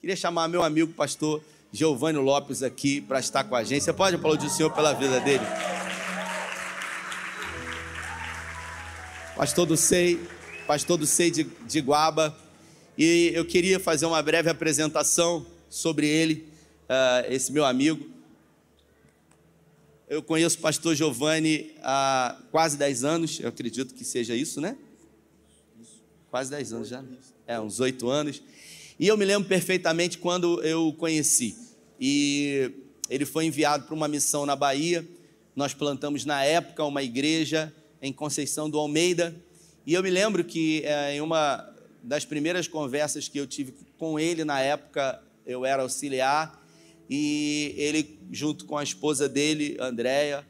Queria chamar meu amigo pastor Giovanni Lopes aqui para estar com a gente. Você pode aplaudir o Senhor pela vida dele? Pastor do SEI, pastor do SEI de, de Guaba. E eu queria fazer uma breve apresentação sobre ele, uh, esse meu amigo. Eu conheço o pastor Giovanni há quase 10 anos, eu acredito que seja isso, né? Quase 10 anos já. É, uns 8 anos. E eu me lembro perfeitamente quando eu o conheci. E ele foi enviado para uma missão na Bahia. Nós plantamos na época uma igreja em Conceição do Almeida. E eu me lembro que é, em uma das primeiras conversas que eu tive com ele na época, eu era auxiliar, e ele, junto com a esposa dele, Andréia,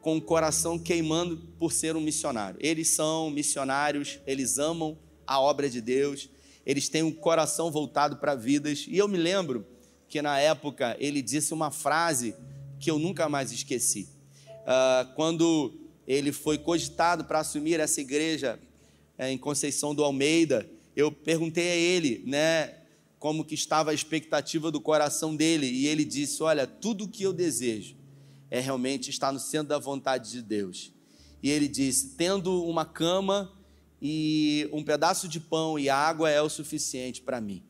com o coração queimando por ser um missionário. Eles são missionários, eles amam a obra de Deus, eles têm um coração voltado para vidas. E eu me lembro que na época ele disse uma frase que eu nunca mais esqueci. Uh, quando ele foi cogitado para assumir essa igreja é, em Conceição do Almeida, eu perguntei a ele, né, como que estava a expectativa do coração dele, e ele disse: "Olha, tudo o que eu desejo é realmente estar no centro da vontade de Deus". E ele disse: "Tendo uma cama e um pedaço de pão e água é o suficiente para mim".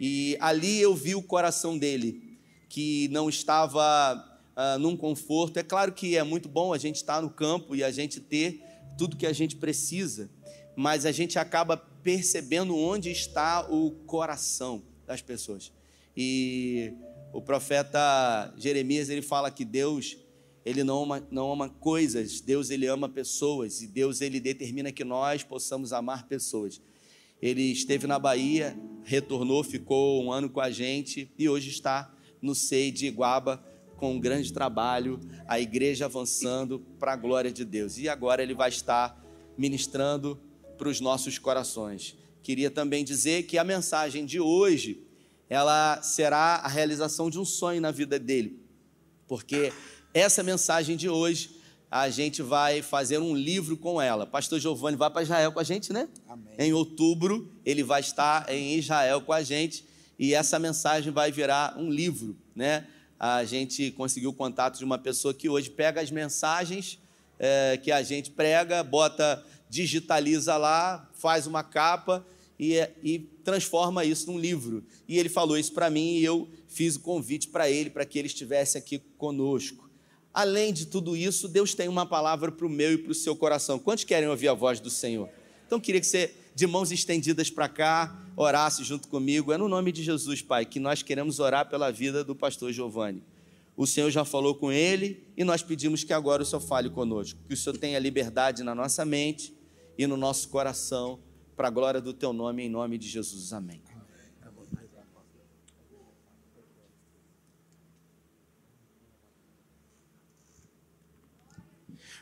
E ali eu vi o coração dele, que não estava uh, num conforto. É claro que é muito bom a gente estar no campo e a gente ter tudo que a gente precisa, mas a gente acaba percebendo onde está o coração das pessoas. E o profeta Jeremias ele fala que Deus ele não ama, não ama coisas, Deus ele ama pessoas e Deus ele determina que nós possamos amar pessoas. Ele esteve na Bahia, retornou, ficou um ano com a gente e hoje está no SEI de Iguaba com um grande trabalho, a igreja avançando para a glória de Deus. E agora ele vai estar ministrando para os nossos corações. Queria também dizer que a mensagem de hoje, ela será a realização de um sonho na vida dele. Porque essa mensagem de hoje, a gente vai fazer um livro com ela. Pastor Giovanni vai para Israel com a gente, né? Amém. Em outubro, ele vai estar em Israel com a gente e essa mensagem vai virar um livro, né? A gente conseguiu o contato de uma pessoa que hoje pega as mensagens é, que a gente prega, bota digitaliza lá, faz uma capa e, e transforma isso num livro. E ele falou isso para mim e eu fiz o convite para ele, para que ele estivesse aqui conosco. Além de tudo isso, Deus tem uma palavra para o meu e para o seu coração. Quantos querem ouvir a voz do Senhor? Então, queria que você, de mãos estendidas para cá, orasse junto comigo. É no nome de Jesus, Pai, que nós queremos orar pela vida do pastor Giovanni. O Senhor já falou com ele e nós pedimos que agora o Senhor fale conosco, que o Senhor tenha liberdade na nossa mente e no nosso coração, para a glória do teu nome, em nome de Jesus. Amém.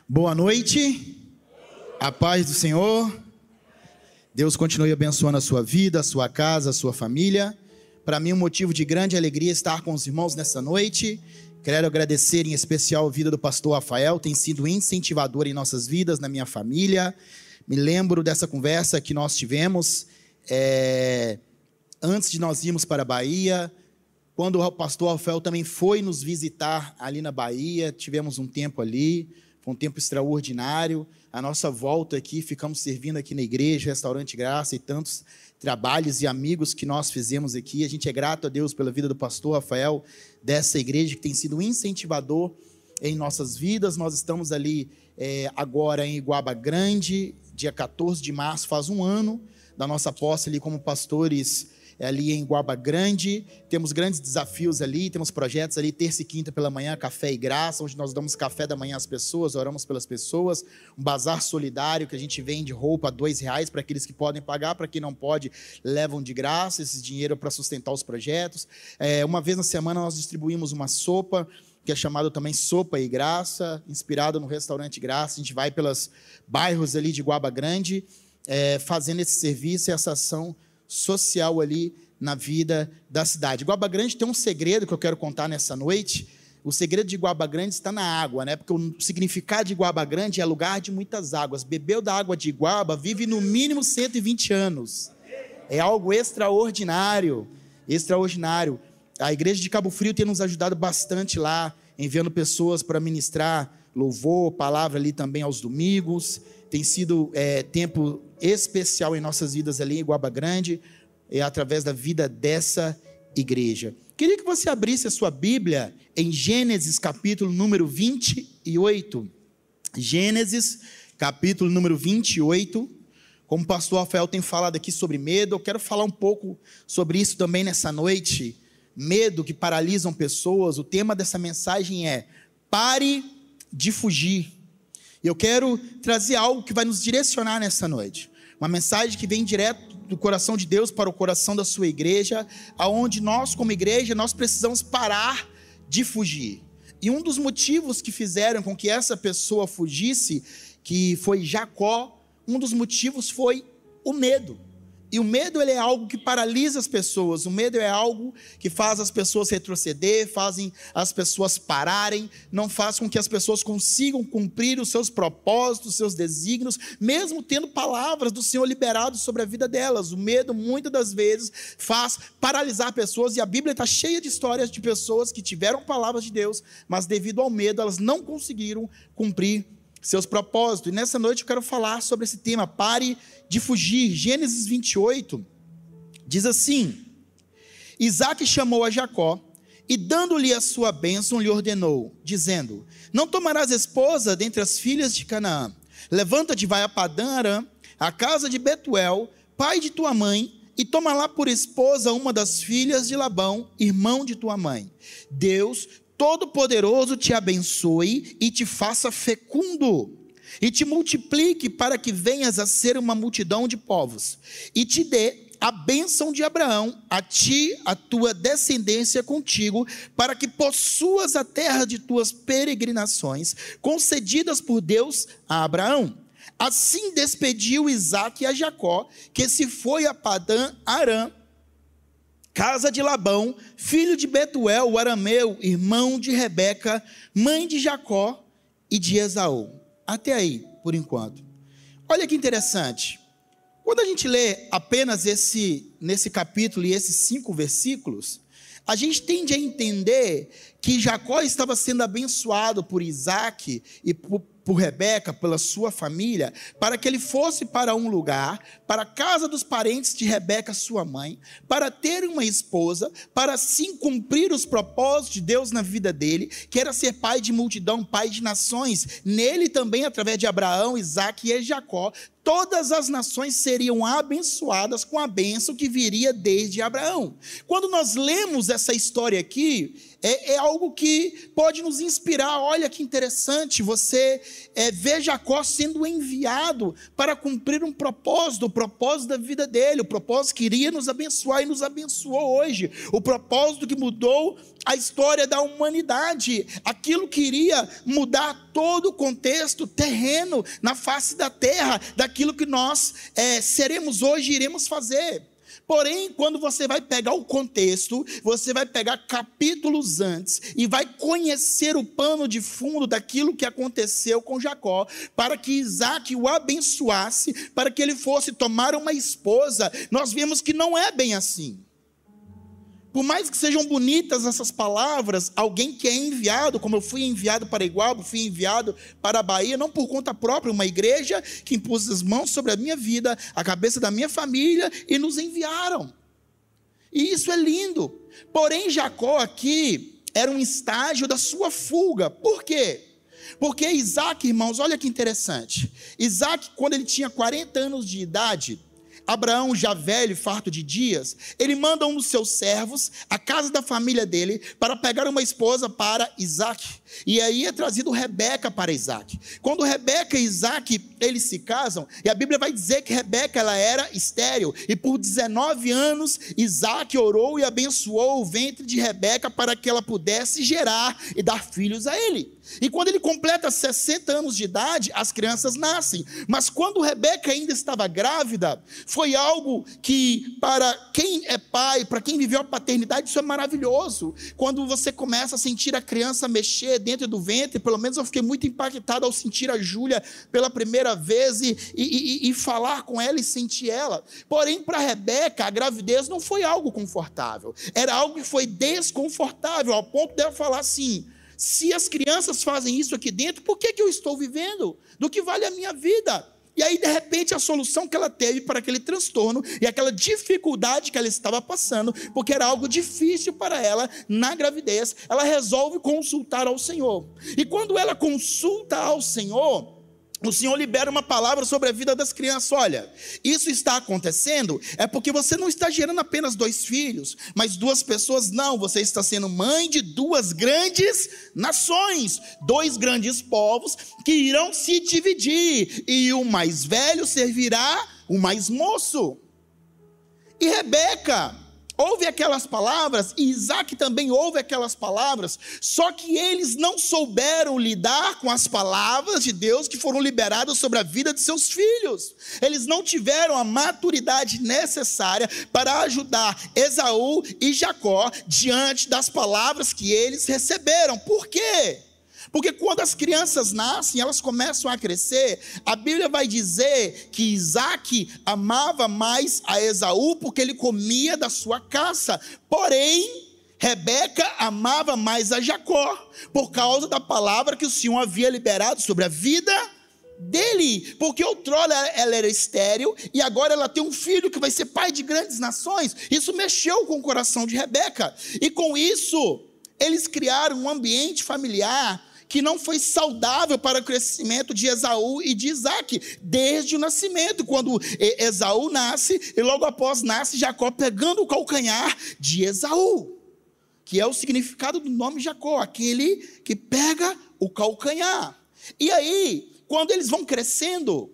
Boa noite, a paz do Senhor. Deus continue abençoando a sua vida, a sua casa, a sua família. Para mim, um motivo de grande alegria estar com os irmãos nessa noite. Quero agradecer em especial a vida do pastor Rafael, tem sido incentivador em nossas vidas, na minha família. Me lembro dessa conversa que nós tivemos é, antes de nós irmos para a Bahia, quando o pastor Alfel também foi nos visitar ali na Bahia, tivemos um tempo ali, foi um tempo extraordinário. A nossa volta aqui, ficamos servindo aqui na igreja, Restaurante Graça e tantos trabalhos e amigos que nós fizemos aqui. A gente é grato a Deus pela vida do pastor Rafael, dessa igreja que tem sido um incentivador em nossas vidas. Nós estamos ali é, agora em Iguaba Grande, dia 14 de março, faz um ano da nossa posse ali como pastores ali em Guaba Grande. Temos grandes desafios ali, temos projetos ali, terça e quinta pela manhã, café e graça, onde nós damos café da manhã às pessoas, oramos pelas pessoas. Um bazar solidário que a gente vende roupa a dois reais para aqueles que podem pagar, para quem não pode, levam de graça esse dinheiro para sustentar os projetos. É, uma vez na semana nós distribuímos uma sopa que é chamado também Sopa e Graça, inspirado no restaurante Graça. A gente vai pelos bairros ali de Guaba Grande, é, fazendo esse serviço e essa ação social ali na vida da cidade. Guaba Grande tem um segredo que eu quero contar nessa noite. O segredo de Guaba Grande está na água, né? Porque o significado de Guaba Grande é lugar de muitas águas. Bebeu da água de Guaba, vive no mínimo 120 anos. É algo extraordinário. extraordinário. A igreja de Cabo Frio tem nos ajudado bastante lá, enviando pessoas para ministrar louvor, palavra ali também aos domingos. Tem sido é, tempo especial em nossas vidas ali em Guaba Grande, é, através da vida dessa igreja. Queria que você abrisse a sua Bíblia em Gênesis capítulo número 28. Gênesis capítulo número 28. Como o pastor Rafael tem falado aqui sobre medo, eu quero falar um pouco sobre isso também nessa noite. Medo que paralisam pessoas. O tema dessa mensagem é: pare de fugir. E eu quero trazer algo que vai nos direcionar nessa noite. Uma mensagem que vem direto do coração de Deus para o coração da sua igreja, aonde nós como igreja nós precisamos parar de fugir. E um dos motivos que fizeram com que essa pessoa fugisse, que foi Jacó, um dos motivos foi o medo. E o medo ele é algo que paralisa as pessoas, o medo é algo que faz as pessoas retroceder, fazem as pessoas pararem, não faz com que as pessoas consigam cumprir os seus propósitos, os seus desígnios, mesmo tendo palavras do Senhor liberadas sobre a vida delas. O medo, muitas das vezes, faz paralisar pessoas, e a Bíblia está cheia de histórias de pessoas que tiveram palavras de Deus, mas devido ao medo, elas não conseguiram cumprir seus propósitos. E nessa noite eu quero falar sobre esse tema, pare de fugir. Gênesis 28 diz assim: Isaac chamou a Jacó e, dando-lhe a sua bênção, lhe ordenou, dizendo: Não tomarás esposa dentre as filhas de Canaã. Levanta-te, vai a Padã Arã, a casa de Betuel, pai de tua mãe, e toma lá por esposa uma das filhas de Labão, irmão de tua mãe. Deus Todo-Poderoso te abençoe e te faça fecundo, e te multiplique para que venhas a ser uma multidão de povos, e te dê a bênção de Abraão, a ti, a tua descendência contigo, para que possuas a terra de tuas peregrinações, concedidas por Deus a Abraão. Assim despediu Isaac a Jacó, que se foi a Padã Arã, casa de Labão, filho de Betuel, o arameu, irmão de Rebeca, mãe de Jacó e de Esaú. Até aí, por enquanto. Olha que interessante. Quando a gente lê apenas esse nesse capítulo e esses cinco versículos, a gente tende a entender que Jacó estava sendo abençoado por Isaac e por, por Rebeca, pela sua família, para que ele fosse para um lugar, para a casa dos parentes de Rebeca, sua mãe, para ter uma esposa, para assim cumprir os propósitos de Deus na vida dele, que era ser pai de multidão, pai de nações. Nele também, através de Abraão, Isaac e Jacó, todas as nações seriam abençoadas com a bênção que viria desde Abraão. Quando nós lemos essa história aqui, é, é, algo que pode nos inspirar. Olha que interessante, você é, vê Jacó sendo enviado para cumprir um propósito, o propósito da vida dele, o propósito que iria nos abençoar e nos abençoou hoje, o propósito que mudou a história da humanidade, aquilo que iria mudar todo o contexto terreno na face da terra, daquilo que nós é, seremos hoje iremos fazer. Porém, quando você vai pegar o contexto, você vai pegar capítulos antes e vai conhecer o pano de fundo daquilo que aconteceu com Jacó, para que Isaac o abençoasse, para que ele fosse tomar uma esposa, nós vemos que não é bem assim. Por mais que sejam bonitas essas palavras, alguém que é enviado, como eu fui enviado para Igualbo, fui enviado para a Bahia, não por conta própria, uma igreja que impôs as mãos sobre a minha vida, a cabeça da minha família e nos enviaram. E isso é lindo. Porém, Jacó aqui era um estágio da sua fuga. Por quê? Porque Isaac, irmãos, olha que interessante. Isaac, quando ele tinha 40 anos de idade, Abraão, já velho, farto de dias, ele manda um dos seus servos à casa da família dele para pegar uma esposa para Isaac. E aí é trazido Rebeca para Isaac. Quando Rebeca e Isaac eles se casam, e a Bíblia vai dizer que Rebeca ela era estéril, e por 19 anos Isaac orou e abençoou o ventre de Rebeca para que ela pudesse gerar e dar filhos a ele. E quando ele completa 60 anos de idade, as crianças nascem. Mas quando Rebeca ainda estava grávida, foi algo que, para quem é pai, para quem viveu a paternidade, isso é maravilhoso. Quando você começa a sentir a criança mexer dentro do ventre, pelo menos eu fiquei muito impactado ao sentir a Júlia pela primeira vez e, e, e, e falar com ela e sentir ela. Porém, para Rebeca, a gravidez não foi algo confortável, era algo que foi desconfortável, ao ponto dela falar assim se as crianças fazem isso aqui dentro, por que, que eu estou vivendo? Do que vale a minha vida? E aí, de repente, a solução que ela teve para aquele transtorno e aquela dificuldade que ela estava passando, porque era algo difícil para ela na gravidez, ela resolve consultar ao Senhor. E quando ela consulta ao Senhor, o Senhor libera uma palavra sobre a vida das crianças. Olha, isso está acontecendo é porque você não está gerando apenas dois filhos, mas duas pessoas, não. Você está sendo mãe de duas grandes nações, dois grandes povos que irão se dividir, e o mais velho servirá o mais moço. E Rebeca, ouve aquelas palavras, e Isaac também ouve aquelas palavras, só que eles não souberam lidar com as palavras de Deus que foram liberadas sobre a vida de seus filhos. Eles não tiveram a maturidade necessária para ajudar Esaú e Jacó diante das palavras que eles receberam. Por quê? Porque quando as crianças nascem, elas começam a crescer, a Bíblia vai dizer que Isaac amava mais a Esaú porque ele comia da sua caça. Porém, Rebeca amava mais a Jacó, por causa da palavra que o Senhor havia liberado sobre a vida dele, porque outrora ela era estéril e agora ela tem um filho que vai ser pai de grandes nações. Isso mexeu com o coração de Rebeca, e com isso, eles criaram um ambiente familiar que não foi saudável para o crescimento de Esaú e de Isaac, desde o nascimento, quando Esaú nasce, e logo após nasce Jacó pegando o calcanhar de Esaú, que é o significado do nome Jacó, aquele que pega o calcanhar. E aí, quando eles vão crescendo,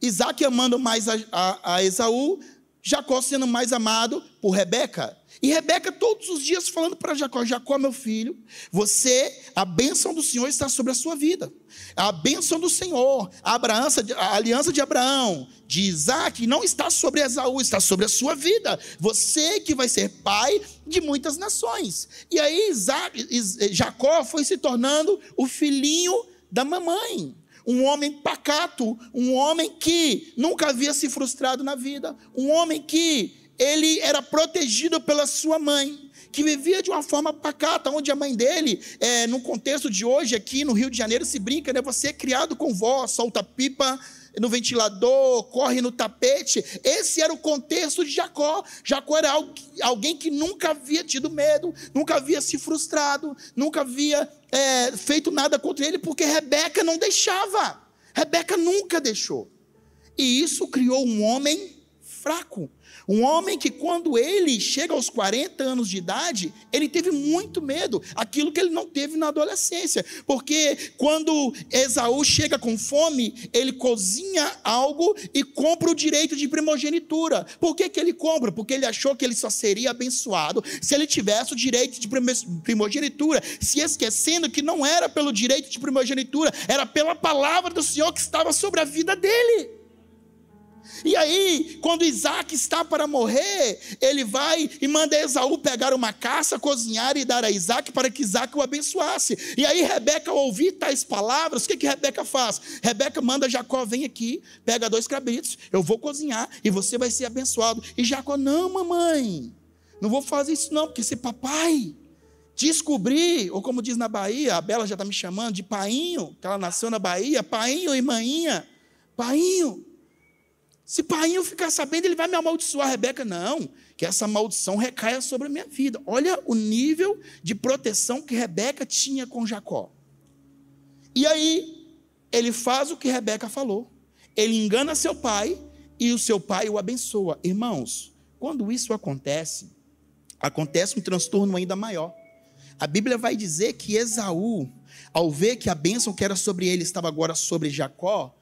Isaac amando mais a, a, a Esaú, Jacó sendo mais amado por Rebeca. E Rebeca todos os dias falando para Jacó: Jacó, meu filho, você, a bênção do Senhor está sobre a sua vida. A bênção do Senhor, a, a aliança de Abraão, de Isaac, não está sobre Esaú, está sobre a sua vida. Você que vai ser pai de muitas nações. E aí Isaac, Jacó foi se tornando o filhinho da mamãe um homem pacato, um homem que nunca havia se frustrado na vida, um homem que ele era protegido pela sua mãe, que vivia de uma forma pacata, onde a mãe dele, é, no contexto de hoje, aqui no Rio de Janeiro, se brinca, né? Você é criado com vó, solta pipa no ventilador, corre no tapete. Esse era o contexto de Jacó. Jacó era alguém que nunca havia tido medo, nunca havia se frustrado, nunca havia é, feito nada contra ele, porque Rebeca não deixava. Rebeca nunca deixou. E isso criou um homem fraco, um homem que, quando ele chega aos 40 anos de idade, ele teve muito medo, aquilo que ele não teve na adolescência, porque quando Esaú chega com fome, ele cozinha algo e compra o direito de primogenitura. Por que, que ele compra? Porque ele achou que ele só seria abençoado se ele tivesse o direito de primogenitura, se esquecendo que não era pelo direito de primogenitura, era pela palavra do Senhor que estava sobre a vida dele. E aí, quando Isaac está para morrer, ele vai e manda Esaú pegar uma caça, cozinhar e dar a Isaac para que Isaac o abençoasse. E aí, Rebeca, ao ouvir tais palavras, o que, que Rebeca faz? Rebeca manda Jacó, vem aqui, pega dois cabritos, eu vou cozinhar e você vai ser abençoado. E Jacó, não, mamãe, não vou fazer isso não, porque se papai descobrir, ou como diz na Bahia, a Bela já está me chamando de painho, que ela nasceu na Bahia, painho e maninha, painho. Se pai ficar sabendo, ele vai me amaldiçoar. Rebeca, não, que essa maldição recaia sobre a minha vida. Olha o nível de proteção que Rebeca tinha com Jacó. E aí, ele faz o que Rebeca falou. Ele engana seu pai e o seu pai o abençoa. Irmãos, quando isso acontece, acontece um transtorno ainda maior. A Bíblia vai dizer que Esaú, ao ver que a bênção que era sobre ele estava agora sobre Jacó,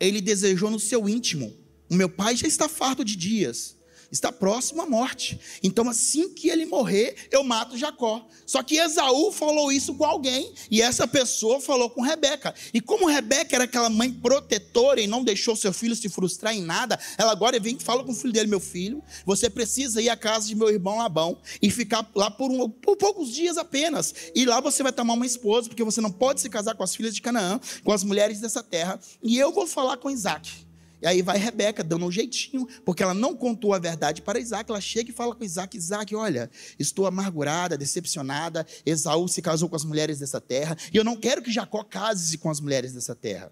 ele desejou no seu íntimo o meu pai já está farto de dias. está próximo à morte. Então, assim que ele morrer, eu mato Jacó. Só que Esaú falou isso com alguém, e essa pessoa falou com Rebeca. E como Rebeca era aquela mãe protetora e não deixou seu filho se frustrar em nada, ela agora vem e fala com o filho dele: Meu filho, você precisa ir à casa de meu irmão Labão e ficar lá por, um, por poucos dias apenas. E lá você vai tomar uma esposa, porque você não pode se casar com as filhas de Canaã, com as mulheres dessa terra. E eu vou falar com Isaac. E aí vai Rebeca dando um jeitinho, porque ela não contou a verdade para Isaac. Ela chega e fala com Isaac: Isaac, olha, estou amargurada, decepcionada. Esaú se casou com as mulheres dessa terra, e eu não quero que Jacó case-se com as mulheres dessa terra.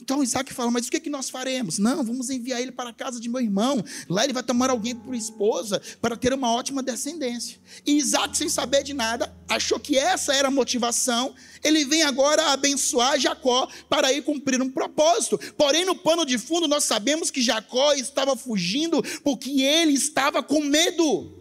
Então Isaac fala: Mas o que, é que nós faremos? Não, vamos enviar ele para a casa de meu irmão. Lá ele vai tomar alguém por esposa para ter uma ótima descendência. E Isaac, sem saber de nada, achou que essa era a motivação. Ele vem agora abençoar Jacó para ir cumprir um propósito. Porém, no pano de fundo, nós sabemos que Jacó estava fugindo porque ele estava com medo.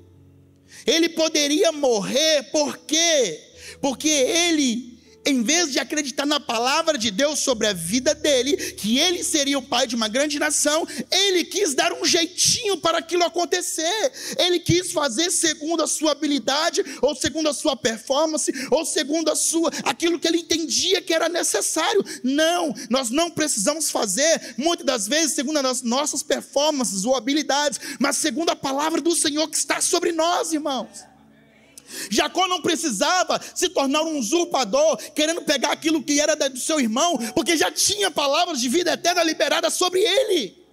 Ele poderia morrer, por quê? Porque ele em vez de acreditar na palavra de Deus sobre a vida dele, que ele seria o pai de uma grande nação, ele quis dar um jeitinho para aquilo acontecer. Ele quis fazer segundo a sua habilidade, ou segundo a sua performance, ou segundo a sua aquilo que ele entendia que era necessário. Não, nós não precisamos fazer muitas das vezes segundo as nossas performances ou habilidades, mas segundo a palavra do Senhor que está sobre nós, irmãos. Jacó não precisava se tornar um usurpador, querendo pegar aquilo que era do seu irmão, porque já tinha palavras de vida eterna liberadas sobre ele.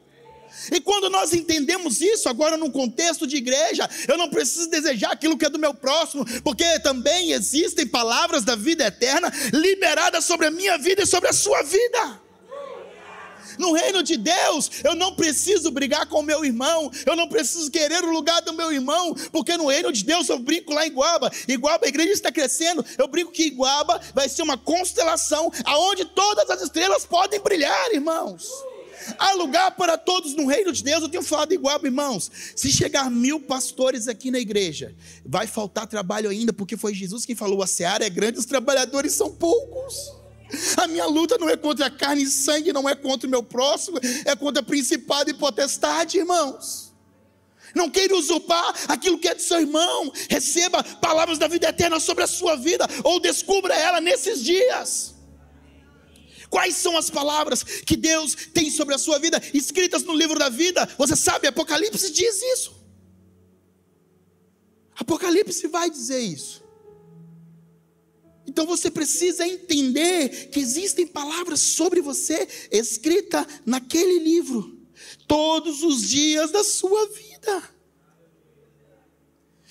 E quando nós entendemos isso, agora num contexto de igreja, eu não preciso desejar aquilo que é do meu próximo, porque também existem palavras da vida eterna liberadas sobre a minha vida e sobre a sua vida. No reino de Deus, eu não preciso brigar com o meu irmão, eu não preciso querer o lugar do meu irmão, porque no reino de Deus eu brinco lá em Iguaba. Iguaba, a igreja está crescendo. Eu brinco que Iguaba vai ser uma constelação aonde todas as estrelas podem brilhar, irmãos. Há lugar para todos no reino de Deus. Eu tenho falado igual, irmãos. Se chegar mil pastores aqui na igreja, vai faltar trabalho ainda, porque foi Jesus quem falou: a seara é grande, os trabalhadores são poucos. A minha luta não é contra carne e sangue, não é contra o meu próximo, é contra principado e potestade, irmãos. Não queira usurpar aquilo que é do seu irmão. Receba palavras da vida eterna sobre a sua vida, ou descubra ela nesses dias. Quais são as palavras que Deus tem sobre a sua vida, escritas no livro da vida? Você sabe, Apocalipse diz isso. Apocalipse vai dizer isso. Então você precisa entender que existem palavras sobre você escrita naquele livro todos os dias da sua vida.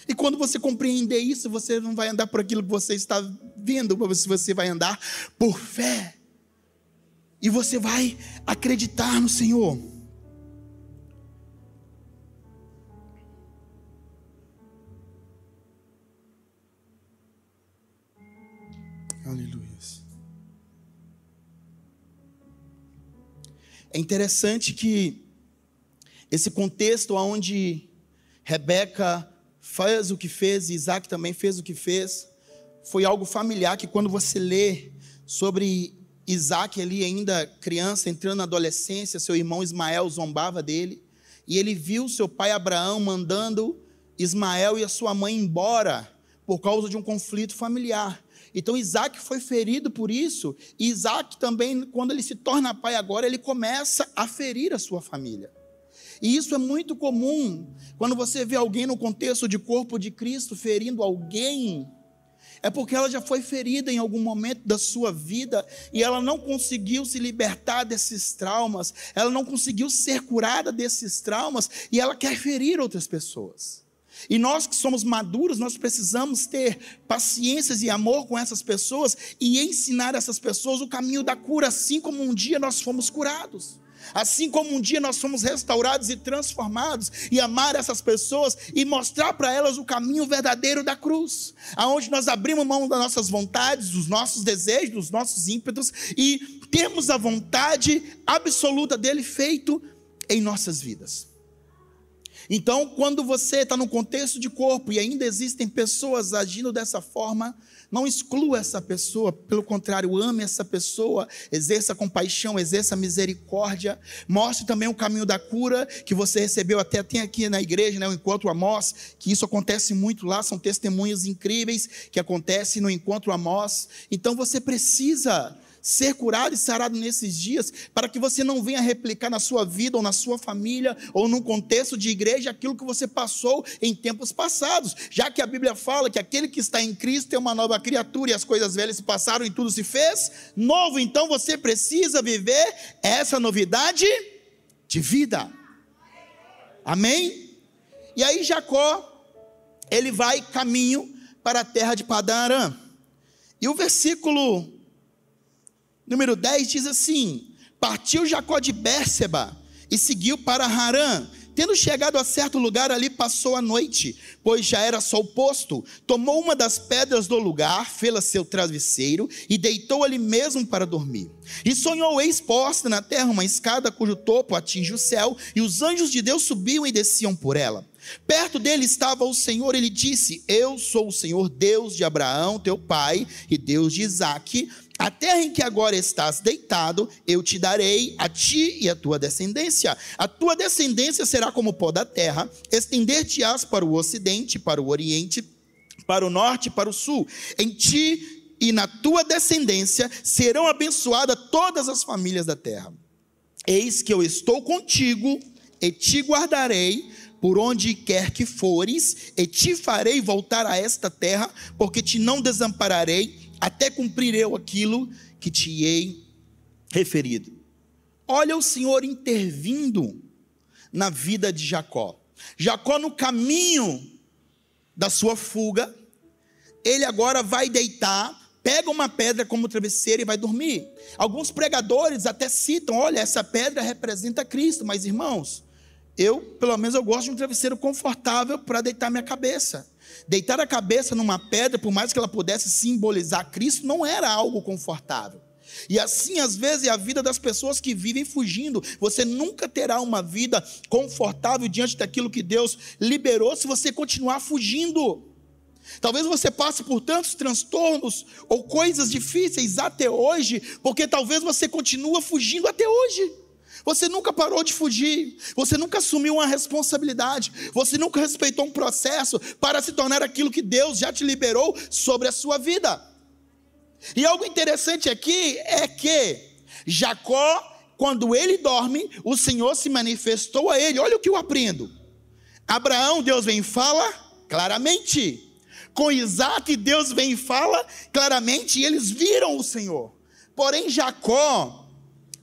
E quando você compreender isso, você não vai andar por aquilo que você está vendo, mas você vai andar por fé. E você vai acreditar no Senhor. É interessante que esse contexto onde Rebeca fez o que fez e Isaac também fez o que fez, foi algo familiar que quando você lê sobre Isaac ali ainda criança, entrando na adolescência, seu irmão Ismael zombava dele, e ele viu seu pai Abraão mandando Ismael e a sua mãe embora por causa de um conflito familiar. Então Isaac foi ferido por isso, e Isaac também, quando ele se torna pai agora, ele começa a ferir a sua família. E isso é muito comum quando você vê alguém no contexto de corpo de Cristo ferindo alguém, é porque ela já foi ferida em algum momento da sua vida e ela não conseguiu se libertar desses traumas, ela não conseguiu ser curada desses traumas e ela quer ferir outras pessoas. E nós que somos maduros, nós precisamos ter paciências e amor com essas pessoas e ensinar essas pessoas o caminho da cura, assim como um dia nós fomos curados. Assim como um dia nós fomos restaurados e transformados, e amar essas pessoas e mostrar para elas o caminho verdadeiro da cruz, aonde nós abrimos mão das nossas vontades, dos nossos desejos, dos nossos ímpetos e temos a vontade absoluta dele feito em nossas vidas. Então, quando você está no contexto de corpo e ainda existem pessoas agindo dessa forma, não exclua essa pessoa, pelo contrário, ame essa pessoa, exerça compaixão, exerça misericórdia, mostre também o caminho da cura que você recebeu, até tem aqui na igreja, né, o Encontro Amós, que isso acontece muito lá, são testemunhos incríveis que acontecem no Encontro Amós. Então você precisa ser curado e sarado nesses dias, para que você não venha replicar na sua vida ou na sua família ou num contexto de igreja aquilo que você passou em tempos passados, já que a Bíblia fala que aquele que está em Cristo é uma nova criatura e as coisas velhas se passaram e tudo se fez novo, então você precisa viver essa novidade de vida. Amém? E aí Jacó, ele vai caminho para a terra de Padarã. E o versículo número 10 diz assim: Partiu Jacó de Bérseba e seguiu para Harã. Tendo chegado a certo lugar, ali passou a noite, pois já era sol posto. Tomou uma das pedras do lugar, fê-la seu travesseiro e deitou ali mesmo para dormir. E sonhou exposta na terra uma escada cujo topo atinge o céu, e os anjos de Deus subiam e desciam por ela. Perto dele estava o Senhor, ele disse: Eu sou o Senhor, Deus de Abraão, teu pai, e Deus de Isaque. A terra em que agora estás deitado, eu te darei a ti e a tua descendência. A tua descendência será como o pó da terra, estender-te-ás para o ocidente, para o oriente, para o norte para o sul. Em ti e na tua descendência serão abençoadas todas as famílias da terra. Eis que eu estou contigo e te guardarei por onde quer que fores, e te farei voltar a esta terra, porque te não desampararei até cumprir eu aquilo que te hei referido. Olha o Senhor intervindo na vida de Jacó. Jacó, no caminho da sua fuga, ele agora vai deitar, pega uma pedra como travesseiro e vai dormir. Alguns pregadores até citam: olha, essa pedra representa Cristo, mas irmãos, eu, pelo menos, eu gosto de um travesseiro confortável para deitar minha cabeça. Deitar a cabeça numa pedra, por mais que ela pudesse simbolizar Cristo, não era algo confortável. E assim, às vezes, é a vida das pessoas que vivem fugindo. Você nunca terá uma vida confortável diante daquilo que Deus liberou se você continuar fugindo. Talvez você passe por tantos transtornos ou coisas difíceis até hoje, porque talvez você continua fugindo até hoje. Você nunca parou de fugir, você nunca assumiu uma responsabilidade, você nunca respeitou um processo para se tornar aquilo que Deus já te liberou sobre a sua vida. E algo interessante aqui é que Jacó, quando ele dorme, o Senhor se manifestou a ele. Olha o que eu aprendo. Abraão, Deus vem e fala claramente. Com Isaac, Deus vem e fala claramente, e eles viram o Senhor. Porém, Jacó,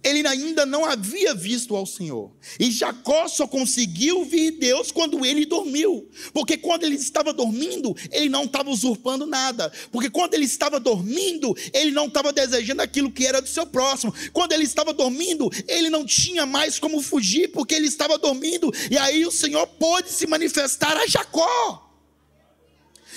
ele ainda não havia visto ao Senhor. E Jacó só conseguiu ver Deus quando ele dormiu. Porque quando ele estava dormindo, ele não estava usurpando nada. Porque quando ele estava dormindo, ele não estava desejando aquilo que era do seu próximo. Quando ele estava dormindo, ele não tinha mais como fugir, porque ele estava dormindo. E aí o Senhor pôde se manifestar a Jacó.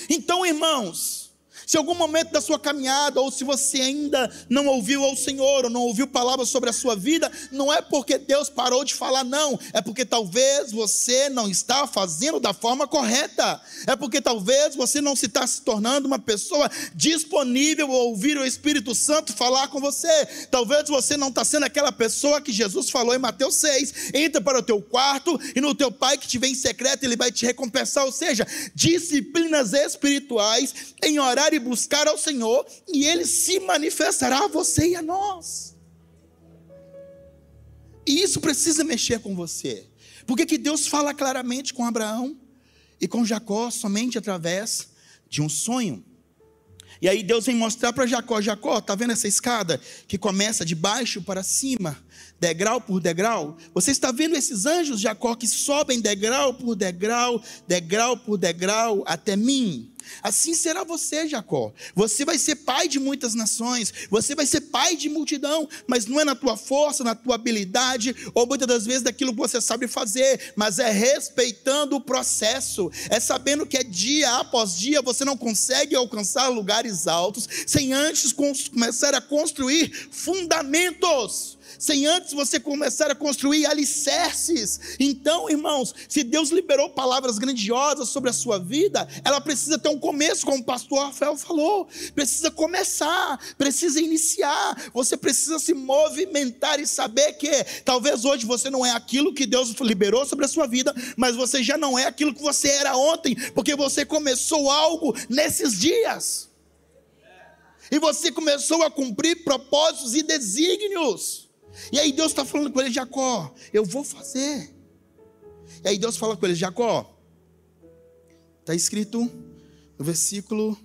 Então, irmãos, se algum momento da sua caminhada, ou se você ainda não ouviu ao Senhor, ou não ouviu palavras sobre a sua vida, não é porque Deus parou de falar, não. É porque talvez você não está fazendo da forma correta. É porque talvez você não se está se tornando uma pessoa disponível a ouvir o Espírito Santo falar com você. Talvez você não está sendo aquela pessoa que Jesus falou em Mateus 6. Entra para o teu quarto e no teu pai que te vem em secreto, ele vai te recompensar. Ou seja, disciplinas espirituais em horário buscar ao Senhor e ele se manifestará a você e a nós. E isso precisa mexer com você. Porque que Deus fala claramente com Abraão e com Jacó somente através de um sonho. E aí Deus vem mostrar para Jacó, Jacó, tá vendo essa escada que começa de baixo para cima, degrau por degrau? Você está vendo esses anjos, Jacó, que sobem degrau por degrau, degrau por degrau até mim? Assim será você, Jacó. Você vai ser pai de muitas nações, você vai ser pai de multidão, mas não é na tua força, na tua habilidade, ou muitas das vezes daquilo que você sabe fazer, mas é respeitando o processo, é sabendo que é dia após dia você não consegue alcançar lugares altos sem antes começar a construir fundamentos. Sem antes você começar a construir alicerces. Então, irmãos, se Deus liberou palavras grandiosas sobre a sua vida, ela precisa ter um começo, como o pastor Rafael falou. Precisa começar, precisa iniciar. Você precisa se movimentar e saber que talvez hoje você não é aquilo que Deus liberou sobre a sua vida, mas você já não é aquilo que você era ontem, porque você começou algo nesses dias. E você começou a cumprir propósitos e desígnios. E aí Deus está falando com ele, Jacó, eu vou fazer. E aí Deus fala com ele, Jacó, está escrito no versículo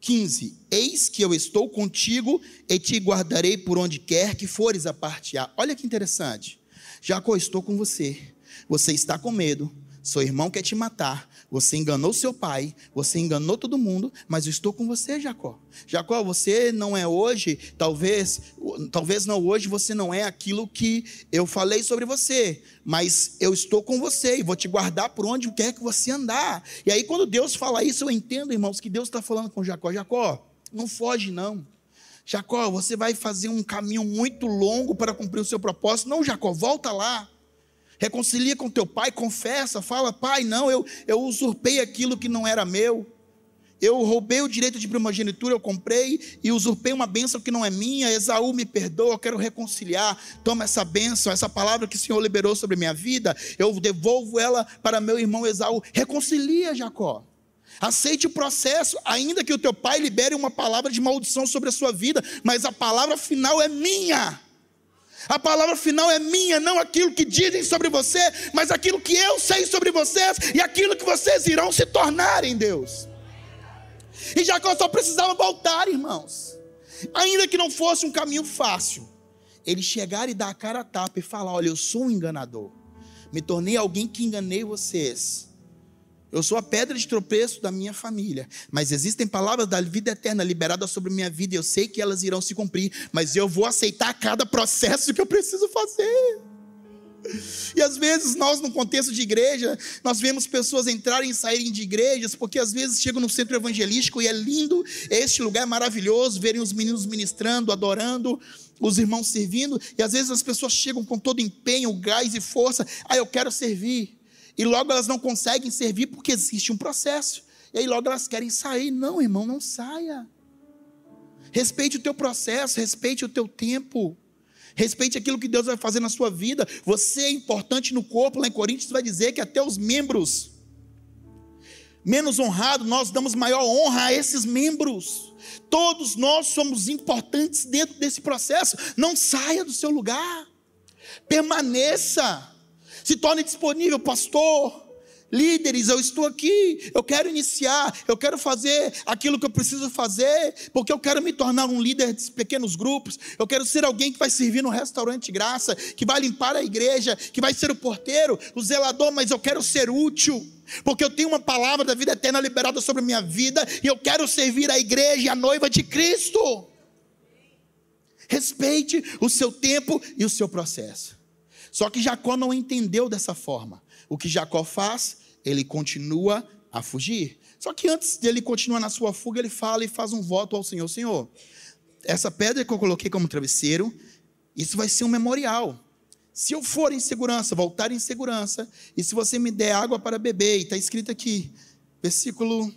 15: Eis que eu estou contigo e te guardarei por onde quer que fores a partear. Olha que interessante. Jacó, estou com você. Você está com medo, seu irmão quer te matar, você enganou seu pai, você enganou todo mundo, mas eu estou com você, Jacó. Jacó, você não é hoje, talvez, talvez não hoje você não é aquilo que eu falei sobre você, mas eu estou com você e vou te guardar por onde quer que você andar. E aí quando Deus fala isso, eu entendo, irmãos, que Deus está falando com Jacó. Jacó, não foge não. Jacó, você vai fazer um caminho muito longo para cumprir o seu propósito. Não, Jacó, volta lá. Reconcilia com teu pai, confessa, fala: Pai, não, eu, eu usurpei aquilo que não era meu. Eu roubei o direito de primogenitura, eu comprei e usurpei uma bênção que não é minha. Esaú me perdoa, eu quero reconciliar. Toma essa bênção, essa palavra que o Senhor liberou sobre minha vida, eu devolvo ela para meu irmão Esaú. Reconcilia, Jacó. Aceite o processo, ainda que o teu pai libere uma palavra de maldição sobre a sua vida, mas a palavra final é minha. A palavra final é minha, não aquilo que dizem sobre você, mas aquilo que eu sei sobre vocês e aquilo que vocês irão se tornar em Deus. E Jacó só precisava voltar, irmãos. Ainda que não fosse um caminho fácil, ele chegar e dar a cara a tapa e falar: Olha, eu sou um enganador, me tornei alguém que enganei vocês. Eu sou a pedra de tropeço da minha família. Mas existem palavras da vida eterna liberadas sobre minha vida. E eu sei que elas irão se cumprir. Mas eu vou aceitar cada processo que eu preciso fazer. E às vezes nós, no contexto de igreja, nós vemos pessoas entrarem e saírem de igrejas, porque às vezes chegam no centro evangelístico e é lindo, este lugar é maravilhoso, verem os meninos ministrando, adorando, os irmãos servindo, e às vezes as pessoas chegam com todo empenho, gás e força, ah, eu quero servir. E logo elas não conseguem servir porque existe um processo. E aí logo elas querem sair. Não, irmão, não saia. Respeite o teu processo, respeite o teu tempo. Respeite aquilo que Deus vai fazer na sua vida. Você é importante no corpo. Lá em Coríntios vai dizer que até os membros menos honrados, nós damos maior honra a esses membros. Todos nós somos importantes dentro desse processo. Não saia do seu lugar. Permaneça se torne disponível, pastor. Líderes, eu estou aqui, eu quero iniciar, eu quero fazer aquilo que eu preciso fazer, porque eu quero me tornar um líder de pequenos grupos, eu quero ser alguém que vai servir no restaurante graça, que vai limpar a igreja, que vai ser o porteiro, o zelador, mas eu quero ser útil, porque eu tenho uma palavra da vida eterna liberada sobre a minha vida, e eu quero servir a igreja e a noiva de Cristo. Respeite o seu tempo e o seu processo. Só que Jacó não entendeu dessa forma. O que Jacó faz? Ele continua a fugir. Só que antes dele continuar na sua fuga, ele fala e faz um voto ao Senhor: Senhor, essa pedra que eu coloquei como travesseiro, isso vai ser um memorial. Se eu for em segurança, voltar em segurança, e se você me der água para beber, e está escrito aqui, versículo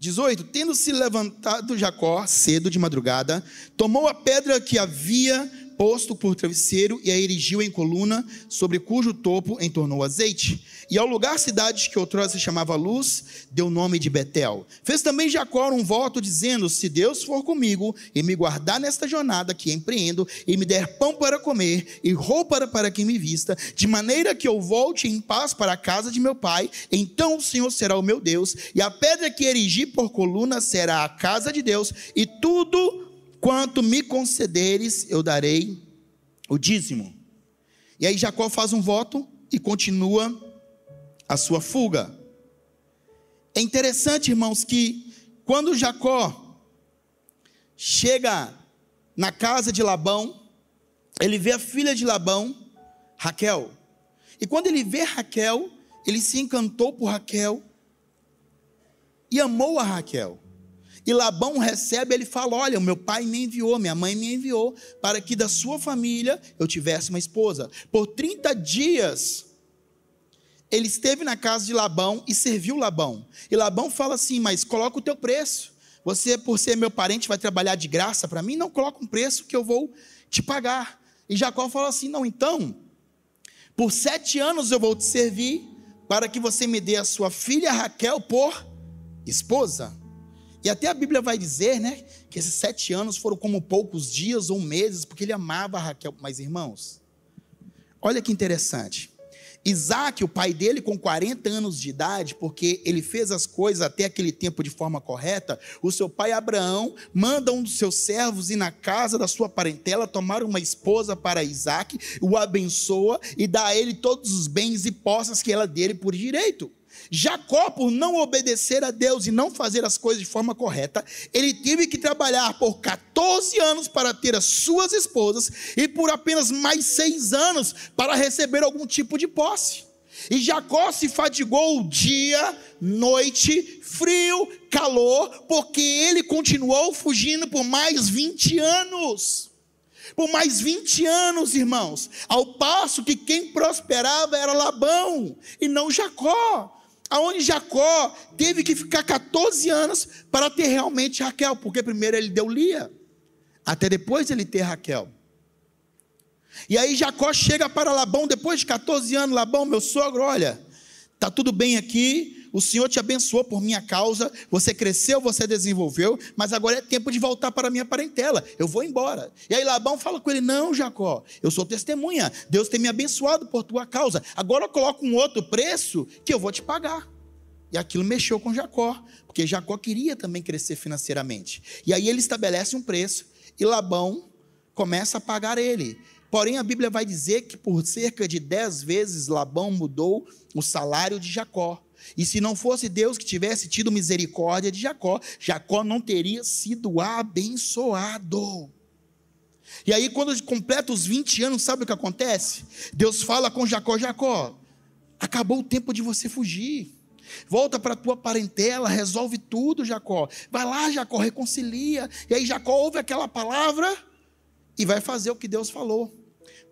18: Tendo se levantado Jacó cedo de madrugada, tomou a pedra que havia posto por travesseiro e a erigiu em coluna, sobre cujo topo entornou azeite. E ao lugar cidade que outrora se chamava Luz, deu o nome de Betel. Fez também Jacó um voto, dizendo: Se Deus for comigo e me guardar nesta jornada que empreendo, e me der pão para comer e roupa para que me vista, de maneira que eu volte em paz para a casa de meu pai, então o Senhor será o meu Deus, e a pedra que erigi por coluna será a casa de Deus, e tudo quanto me concederes, eu darei o dízimo. E aí Jacó faz um voto e continua a sua fuga. É interessante, irmãos, que quando Jacó chega na casa de Labão, ele vê a filha de Labão, Raquel. E quando ele vê Raquel, ele se encantou por Raquel e amou a Raquel. E Labão recebe, ele fala: Olha, meu pai me enviou, minha mãe me enviou, para que da sua família eu tivesse uma esposa. Por 30 dias, ele esteve na casa de Labão e serviu Labão. E Labão fala assim: Mas coloca o teu preço. Você, por ser meu parente, vai trabalhar de graça para mim? Não, coloca um preço que eu vou te pagar. E Jacó fala assim: Não, então, por sete anos eu vou te servir, para que você me dê a sua filha Raquel por esposa. E até a Bíblia vai dizer, né, que esses sete anos foram como poucos dias ou meses, porque ele amava Raquel. Mas irmãos, olha que interessante. Isaac, o pai dele, com 40 anos de idade, porque ele fez as coisas até aquele tempo de forma correta, o seu pai Abraão manda um dos seus servos ir na casa da sua parentela tomar uma esposa para Isaac, o abençoa e dá a ele todos os bens e posses que ela dele por direito. Jacó, por não obedecer a Deus e não fazer as coisas de forma correta, ele teve que trabalhar por 14 anos para ter as suas esposas e por apenas mais seis anos para receber algum tipo de posse. E Jacó se fadigou dia, noite, frio, calor, porque ele continuou fugindo por mais 20 anos. Por mais 20 anos, irmãos, ao passo que quem prosperava era Labão e não Jacó aonde Jacó teve que ficar 14 anos para ter realmente Raquel, porque primeiro ele deu Lia, até depois ele ter Raquel. E aí Jacó chega para Labão depois de 14 anos, Labão, meu sogro, olha, tá tudo bem aqui, o Senhor te abençoou por minha causa, você cresceu, você desenvolveu, mas agora é tempo de voltar para a minha parentela, eu vou embora. E aí Labão fala com ele: Não, Jacó, eu sou testemunha, Deus tem me abençoado por tua causa, agora eu coloco um outro preço que eu vou te pagar. E aquilo mexeu com Jacó, porque Jacó queria também crescer financeiramente. E aí ele estabelece um preço e Labão começa a pagar ele. Porém, a Bíblia vai dizer que por cerca de dez vezes Labão mudou o salário de Jacó. E se não fosse Deus que tivesse tido misericórdia de Jacó, Jacó não teria sido abençoado. E aí, quando completa os 20 anos, sabe o que acontece? Deus fala com Jacó: Jacó, acabou o tempo de você fugir. Volta para a tua parentela, resolve tudo, Jacó. Vai lá, Jacó, reconcilia. E aí Jacó ouve aquela palavra e vai fazer o que Deus falou.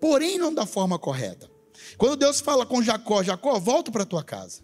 Porém, não da forma correta. Quando Deus fala com Jacó, Jacó, volta para a tua casa.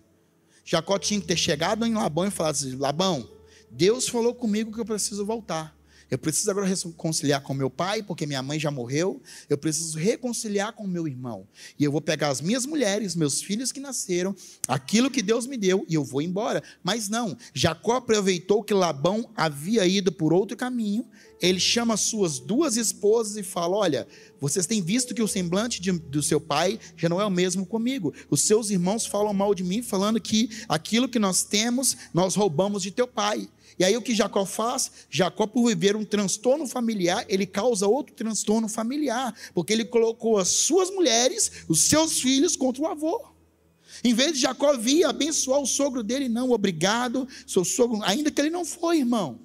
Jacó tinha que ter chegado em Labão e falado assim: Labão, Deus falou comigo que eu preciso voltar. Eu preciso agora reconciliar com meu pai, porque minha mãe já morreu. Eu preciso reconciliar com meu irmão. E eu vou pegar as minhas mulheres, meus filhos que nasceram, aquilo que Deus me deu, e eu vou embora. Mas não, Jacó aproveitou que Labão havia ido por outro caminho. Ele chama suas duas esposas e fala: Olha, vocês têm visto que o semblante de, do seu pai já não é o mesmo comigo. Os seus irmãos falam mal de mim, falando que aquilo que nós temos, nós roubamos de teu pai. E aí o que Jacó faz? Jacó, por viver um transtorno familiar, ele causa outro transtorno familiar, porque ele colocou as suas mulheres, os seus filhos contra o avô. Em vez de Jacó vir abençoar o sogro dele, não, obrigado, seu sogro, ainda que ele não foi, irmão.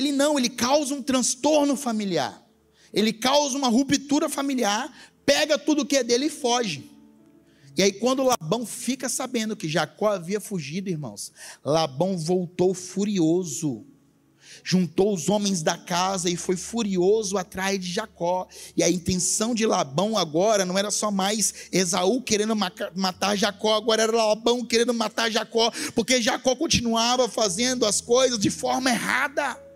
Ele não, ele causa um transtorno familiar. Ele causa uma ruptura familiar, pega tudo que é dele e foge. E aí, quando Labão fica sabendo que Jacó havia fugido, irmãos, Labão voltou furioso. Juntou os homens da casa e foi furioso atrás de Jacó. E a intenção de Labão agora não era só mais Esaú querendo matar Jacó, agora era Labão querendo matar Jacó, porque Jacó continuava fazendo as coisas de forma errada.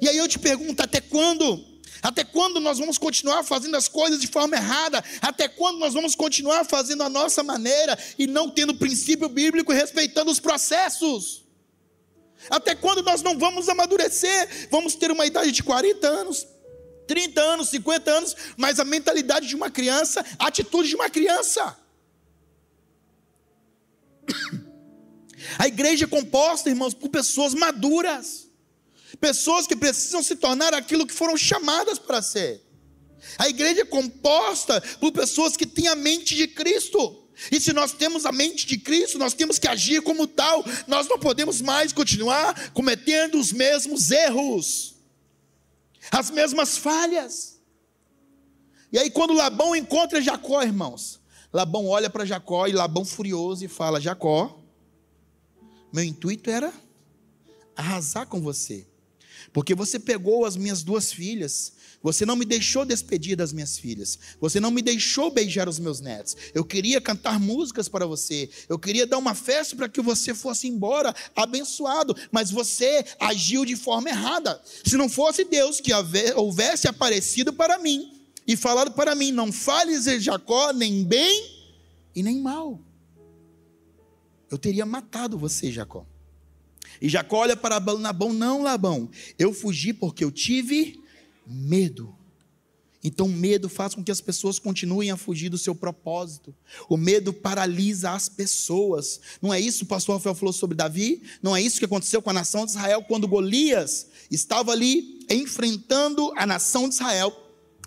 E aí eu te pergunto: até quando? Até quando nós vamos continuar fazendo as coisas de forma errada? Até quando nós vamos continuar fazendo a nossa maneira e não tendo princípio bíblico e respeitando os processos? Até quando nós não vamos amadurecer? Vamos ter uma idade de 40 anos, 30 anos, 50 anos, mas a mentalidade de uma criança, a atitude de uma criança. A igreja é composta, irmãos, por pessoas maduras. Pessoas que precisam se tornar aquilo que foram chamadas para ser. A igreja é composta por pessoas que têm a mente de Cristo. E se nós temos a mente de Cristo, nós temos que agir como tal. Nós não podemos mais continuar cometendo os mesmos erros, as mesmas falhas. E aí, quando Labão encontra Jacó, irmãos, Labão olha para Jacó e Labão furioso e fala: Jacó, meu intuito era arrasar com você. Porque você pegou as minhas duas filhas, você não me deixou despedir das minhas filhas, você não me deixou beijar os meus netos. Eu queria cantar músicas para você, eu queria dar uma festa para que você fosse embora abençoado, mas você agiu de forma errada. Se não fosse Deus que houvesse aparecido para mim e falado para mim: não fales de Jacó nem bem e nem mal, eu teria matado você, Jacó. E Jacó olha para Labão, não, Labão, eu fugi porque eu tive medo. Então, medo faz com que as pessoas continuem a fugir do seu propósito. O medo paralisa as pessoas. Não é isso que o pastor Rafael falou sobre Davi? Não é isso que aconteceu com a nação de Israel quando Golias estava ali enfrentando a nação de Israel?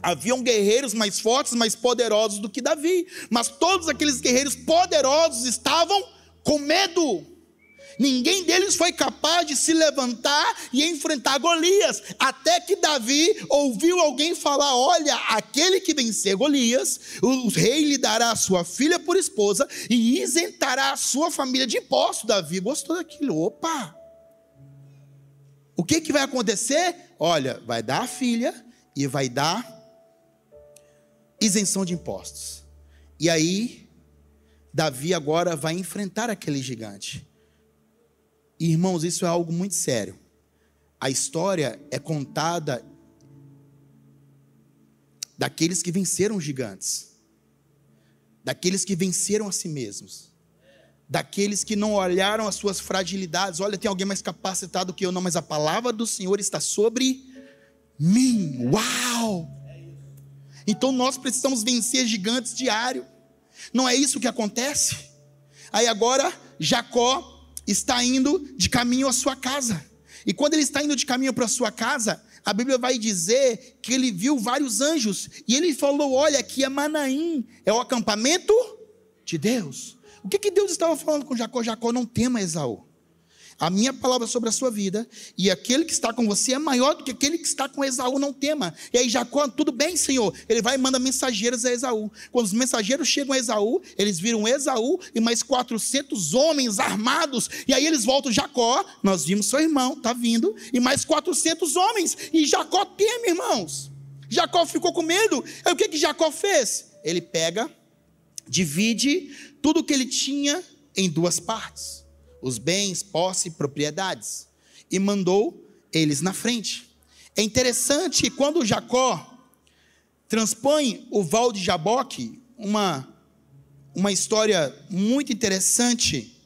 Haviam guerreiros mais fortes, mais poderosos do que Davi, mas todos aqueles guerreiros poderosos estavam com medo. Ninguém deles foi capaz de se levantar e enfrentar Golias, até que Davi ouviu alguém falar: Olha, aquele que vencer Golias, o rei lhe dará a sua filha por esposa e isentará a sua família de imposto. Davi gostou daquilo. Opa! O que, que vai acontecer? Olha, vai dar a filha e vai dar isenção de impostos. E aí, Davi agora vai enfrentar aquele gigante. Irmãos, isso é algo muito sério. A história é contada daqueles que venceram gigantes, daqueles que venceram a si mesmos, daqueles que não olharam as suas fragilidades. Olha, tem alguém mais capacitado que eu, não, mas a palavra do Senhor está sobre mim. Uau! Então nós precisamos vencer gigantes diário. Não é isso que acontece? Aí agora Jacó está indo de caminho à sua casa. E quando ele está indo de caminho para a sua casa, a Bíblia vai dizer que ele viu vários anjos. E ele falou: Olha, aqui é Manaim, é o acampamento de Deus. O que, que Deus estava falando com Jacó? Jacó, não tema Esaú a minha palavra sobre a sua vida, e aquele que está com você é maior do que aquele que está com Esaú, não tema. E aí Jacó, tudo bem, Senhor. Ele vai e manda mensageiros a Esaú. Quando os mensageiros chegam a Esaú, eles viram Esaú e mais 400 homens armados. E aí eles voltam, Jacó, nós vimos seu irmão, está vindo, e mais 400 homens. E Jacó teme, irmãos. Jacó ficou com medo. Aí o que, que Jacó fez? Ele pega, divide tudo que ele tinha em duas partes os bens, posse propriedades, e mandou eles na frente. É interessante quando Jacó transpõe o val de Jaboque, uma, uma história muito interessante.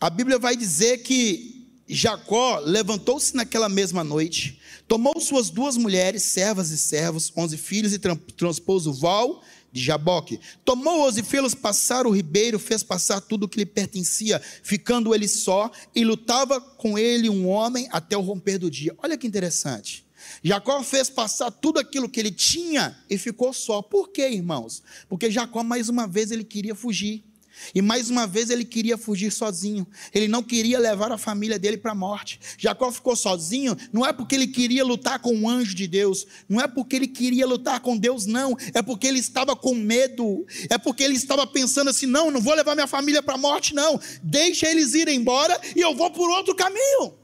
A Bíblia vai dizer que Jacó levantou-se naquela mesma noite, tomou suas duas mulheres, servas e servos, onze filhos, e transpôs o val de Jaboque. Tomou-os e fê-los passar o ribeiro, fez passar tudo o que lhe pertencia, ficando ele só, e lutava com ele um homem até o romper do dia. Olha que interessante. Jacó fez passar tudo aquilo que ele tinha e ficou só. Por quê, irmãos? Porque Jacó, mais uma vez, ele queria fugir. E mais uma vez ele queria fugir sozinho. Ele não queria levar a família dele para a morte. Jacó ficou sozinho, não é porque ele queria lutar com o anjo de Deus, não é porque ele queria lutar com Deus, não. É porque ele estava com medo. É porque ele estava pensando assim: não, não vou levar minha família para a morte, não. Deixa eles ir embora e eu vou por outro caminho.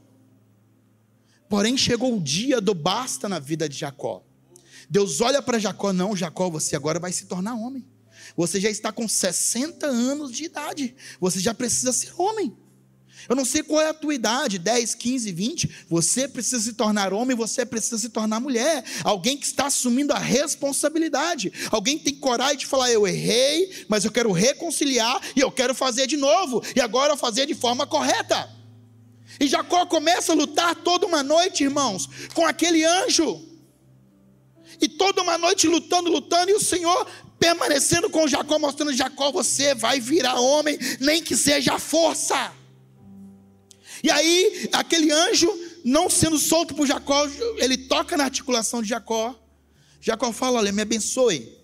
Porém, chegou o dia do basta na vida de Jacó. Deus olha para Jacó: não, Jacó, você agora vai se tornar homem. Você já está com 60 anos de idade. Você já precisa ser homem. Eu não sei qual é a tua idade, 10, 15, 20. Você precisa se tornar homem, você precisa se tornar mulher. Alguém que está assumindo a responsabilidade. Alguém que tem coragem de falar: Eu errei, mas eu quero reconciliar e eu quero fazer de novo. E agora fazer de forma correta. E Jacó começa a lutar toda uma noite, irmãos, com aquele anjo. E toda uma noite lutando, lutando, e o Senhor permanecendo com Jacó, mostrando: Jacó, você vai virar homem, nem que seja a força. E aí, aquele anjo, não sendo solto por Jacó, ele toca na articulação de Jacó. Jacó fala: Olha, me abençoe.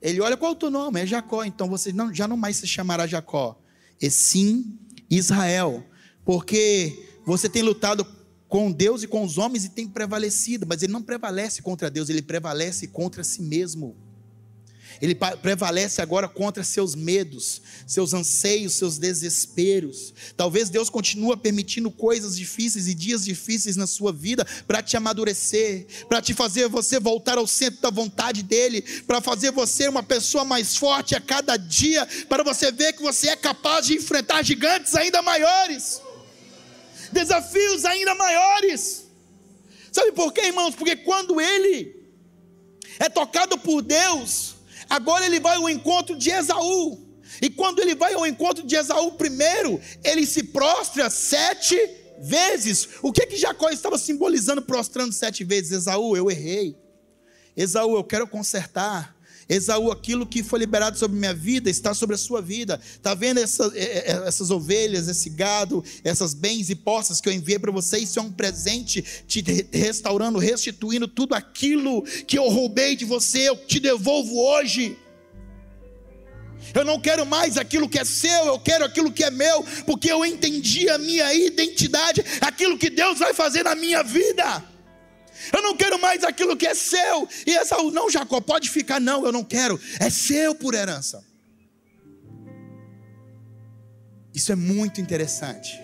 Ele olha qual é o teu nome? É Jacó. Então você não, já não mais se chamará Jacó, e sim Israel, porque você tem lutado com Deus e com os homens e tem prevalecido, mas ele não prevalece contra Deus, ele prevalece contra si mesmo. Ele prevalece agora contra seus medos, seus anseios, seus desesperos. Talvez Deus continue permitindo coisas difíceis e dias difíceis na sua vida para te amadurecer, para te fazer você voltar ao centro da vontade dele, para fazer você uma pessoa mais forte a cada dia, para você ver que você é capaz de enfrentar gigantes ainda maiores, desafios ainda maiores. Sabe por quê, irmãos? Porque quando ele é tocado por Deus, Agora ele vai ao encontro de Esaú. E quando ele vai ao encontro de Esaú primeiro, ele se prostra sete vezes. O que que Jacó estava simbolizando prostrando sete vezes? Esaú, eu errei. Esaú, eu quero consertar. Esaú, aquilo que foi liberado sobre minha vida está sobre a sua vida. Está vendo essa, é, é, é, essas ovelhas, esse gado, essas bens e postas que eu enviei para você? Isso é um presente, te restaurando, restituindo tudo aquilo que eu roubei de você, eu te devolvo hoje. Eu não quero mais aquilo que é seu, eu quero aquilo que é meu, porque eu entendi a minha identidade, aquilo que Deus vai fazer na minha vida. Eu não quero mais aquilo que é seu. E Esaú, não, Jacó, pode ficar. Não, eu não quero. É seu por herança. Isso é muito interessante.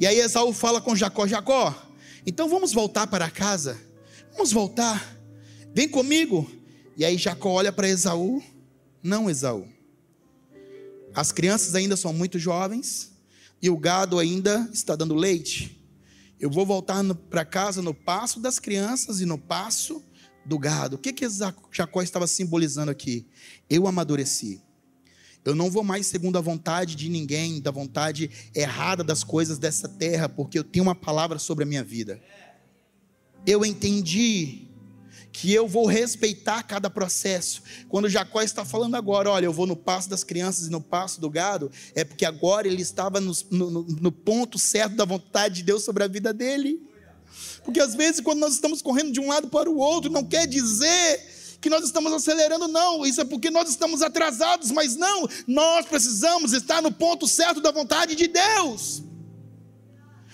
E aí Esaú fala com Jacó: Jacó, então vamos voltar para casa. Vamos voltar. Vem comigo. E aí Jacó olha para Esaú. Não, Esaú. As crianças ainda são muito jovens e o gado ainda está dando leite. Eu vou voltar para casa no passo das crianças e no passo do gado. O que, que Jacó estava simbolizando aqui? Eu amadureci. Eu não vou mais segundo a vontade de ninguém, da vontade errada das coisas dessa terra, porque eu tenho uma palavra sobre a minha vida. Eu entendi que eu vou respeitar cada processo. Quando Jacó está falando agora, olha, eu vou no passo das crianças e no passo do gado, é porque agora ele estava no, no, no ponto certo da vontade de Deus sobre a vida dele. Porque às vezes, quando nós estamos correndo de um lado para o outro, não quer dizer que nós estamos acelerando, não. Isso é porque nós estamos atrasados, mas não. Nós precisamos estar no ponto certo da vontade de Deus.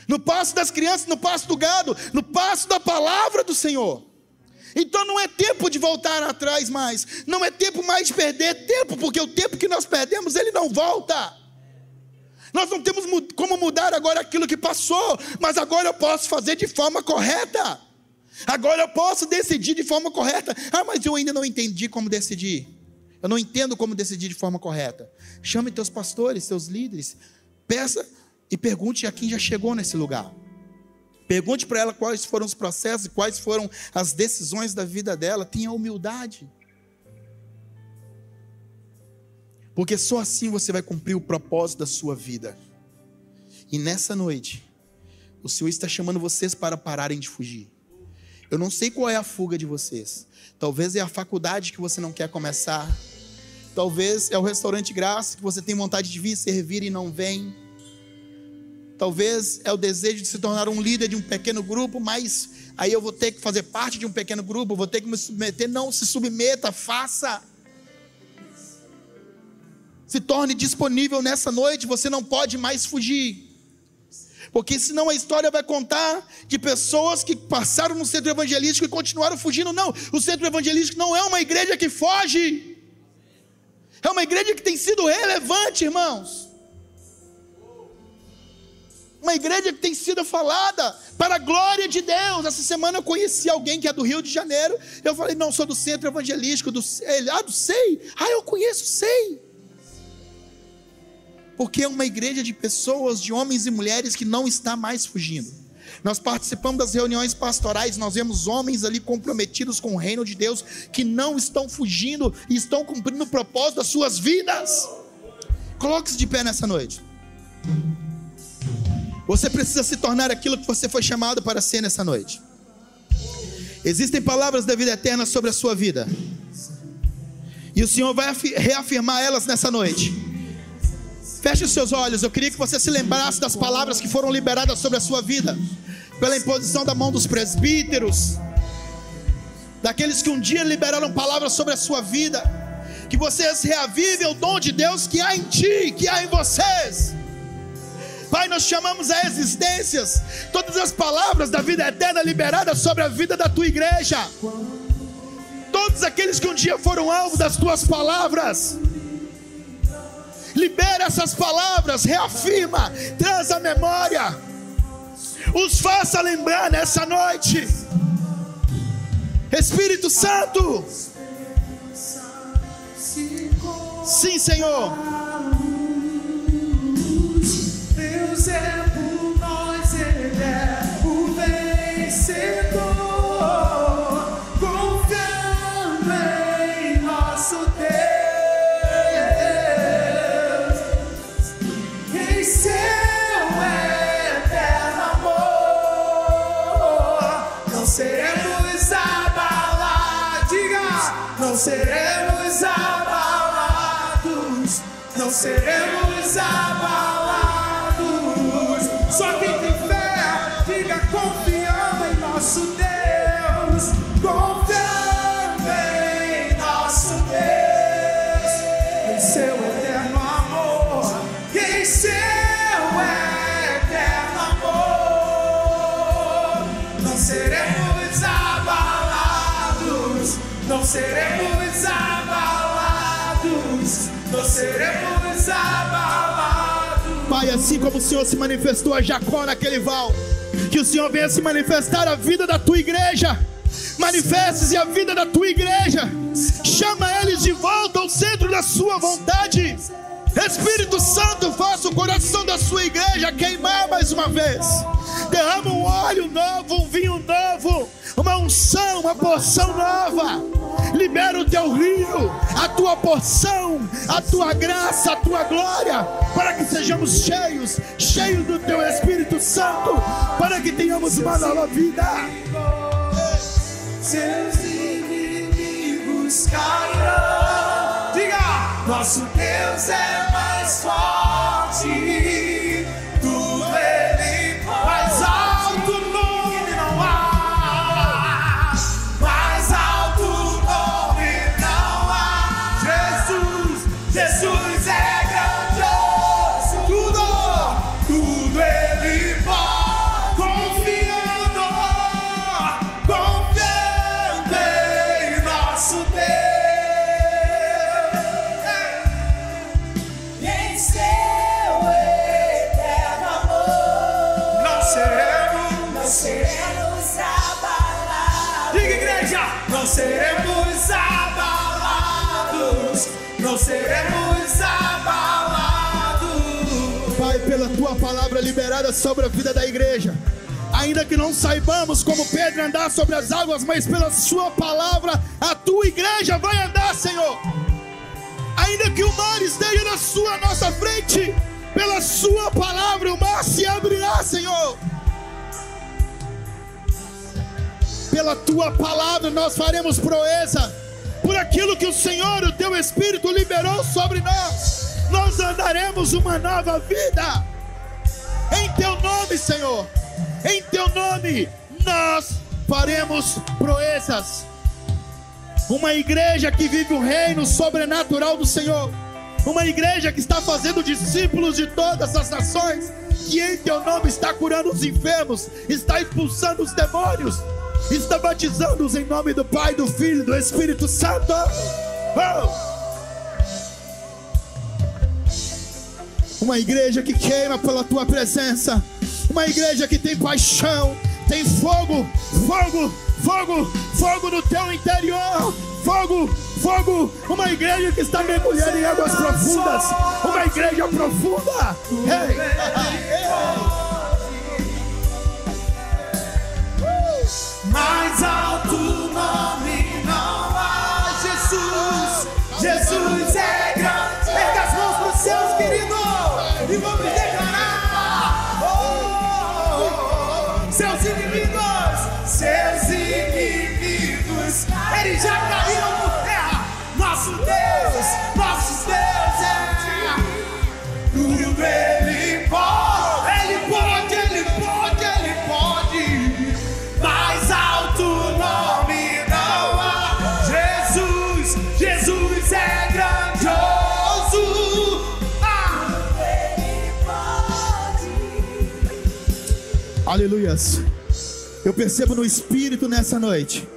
No passo das crianças, no passo do gado, no passo da palavra do Senhor. Então não é tempo de voltar atrás mais, não é tempo mais de perder tempo, porque o tempo que nós perdemos, ele não volta. Nós não temos como mudar agora aquilo que passou, mas agora eu posso fazer de forma correta. Agora eu posso decidir de forma correta. Ah, mas eu ainda não entendi como decidir. Eu não entendo como decidir de forma correta. Chame teus pastores, seus líderes, peça e pergunte a quem já chegou nesse lugar. Pergunte para ela quais foram os processos, quais foram as decisões da vida dela. Tenha humildade. Porque só assim você vai cumprir o propósito da sua vida. E nessa noite, o Senhor está chamando vocês para pararem de fugir. Eu não sei qual é a fuga de vocês. Talvez é a faculdade que você não quer começar. Talvez é o restaurante graça que você tem vontade de vir servir e não vem. Talvez é o desejo de se tornar um líder de um pequeno grupo, mas aí eu vou ter que fazer parte de um pequeno grupo, vou ter que me submeter. Não se submeta, faça. Se torne disponível nessa noite, você não pode mais fugir. Porque senão a história vai contar de pessoas que passaram no centro evangelístico e continuaram fugindo. Não, o centro evangelístico não é uma igreja que foge. É uma igreja que tem sido relevante, irmãos uma igreja que tem sido falada para a glória de Deus. Essa semana eu conheci alguém que é do Rio de Janeiro. Eu falei, não, sou do centro evangelístico. Do... Ele, ah, do SEI? Ah, eu conheço SEI. Porque é uma igreja de pessoas, de homens e mulheres que não está mais fugindo. Nós participamos das reuniões pastorais, nós vemos homens ali comprometidos com o reino de Deus, que não estão fugindo e estão cumprindo o propósito das suas vidas. Coloque-se de pé nessa noite. Você precisa se tornar aquilo que você foi chamado para ser nessa noite. Existem palavras da vida eterna sobre a sua vida. E o Senhor vai reafirmar elas nessa noite. Feche os seus olhos. Eu queria que você se lembrasse das palavras que foram liberadas sobre a sua vida, pela imposição da mão dos presbíteros, daqueles que um dia liberaram palavras sobre a sua vida. Que vocês reavivem o dom de Deus que há em ti, que há em vocês. Pai, nós chamamos a existências todas as palavras da vida eterna liberadas sobre a vida da tua igreja todos aqueles que um dia foram alvo das tuas palavras. Libera essas palavras, reafirma, traz a memória, os faça lembrar nessa noite. Espírito Santo, sim, Senhor. Seremos abalados, não seremos assim como o Senhor se manifestou a Jacó naquele val, que o Senhor venha se manifestar a vida da tua igreja. Manifeste-se a vida da tua igreja. Chama eles de volta ao centro da sua vontade. Espírito Santo, faça o coração da sua igreja queimar mais uma vez. Derrama um óleo novo, um vinho novo, uma unção, uma porção nova. Libera o teu rio, a tua porção, a tua graça, a tua glória, para que sejamos cheios, cheios do teu Espírito Santo, para que tenhamos uma nova vida. Seus inimigos cairão. Diga, nosso Deus é mais forte. Seremos, abalados. Diga, igreja, não seremos abalados. Não seremos abalados. Pai, pela tua palavra liberada sobre a vida da igreja. Ainda que não saibamos como Pedro andar sobre as águas, mas pela sua palavra, a tua igreja vai andar, Senhor. Ainda que o mar esteja na sua nossa frente, pela sua palavra o mar se abrirá, Senhor. Pela tua palavra nós faremos proeza. Por aquilo que o Senhor, o teu Espírito liberou sobre nós, nós andaremos uma nova vida. Em teu nome, Senhor. Em teu nome nós faremos proezas. Uma igreja que vive o reino sobrenatural do Senhor. Uma igreja que está fazendo discípulos de todas as nações. Que em teu nome está curando os enfermos, está expulsando os demônios, está batizando-os em nome do Pai, do Filho do Espírito Santo. Oh! Uma igreja que queima pela tua presença. Uma igreja que tem paixão, tem fogo, fogo, fogo, fogo no teu interior. Fogo, fogo. Uma igreja que está mergulhando em águas profundas. Uma igreja profunda. Ei, Mais Aleluias. Eu percebo no Espírito nessa noite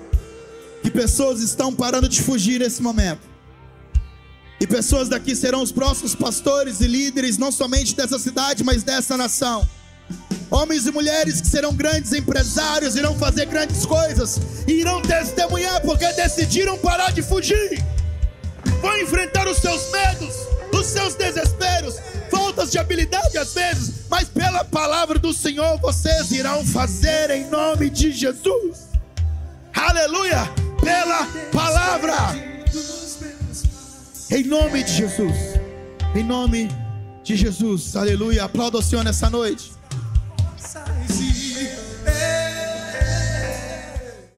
que pessoas estão parando de fugir nesse momento. E pessoas daqui serão os próximos pastores e líderes, não somente dessa cidade, mas dessa nação. Homens e mulheres que serão grandes empresários, irão fazer grandes coisas, e irão testemunhar porque decidiram parar de fugir. Vão enfrentar os seus medos, os seus desesperos, faltas de habilidade às vezes, mas pela palavra do Senhor vocês irão fazer em nome de Jesus. Aleluia! Pela palavra. Em nome de Jesus. Em nome de Jesus. Aleluia. Aplauda o Senhor nessa noite.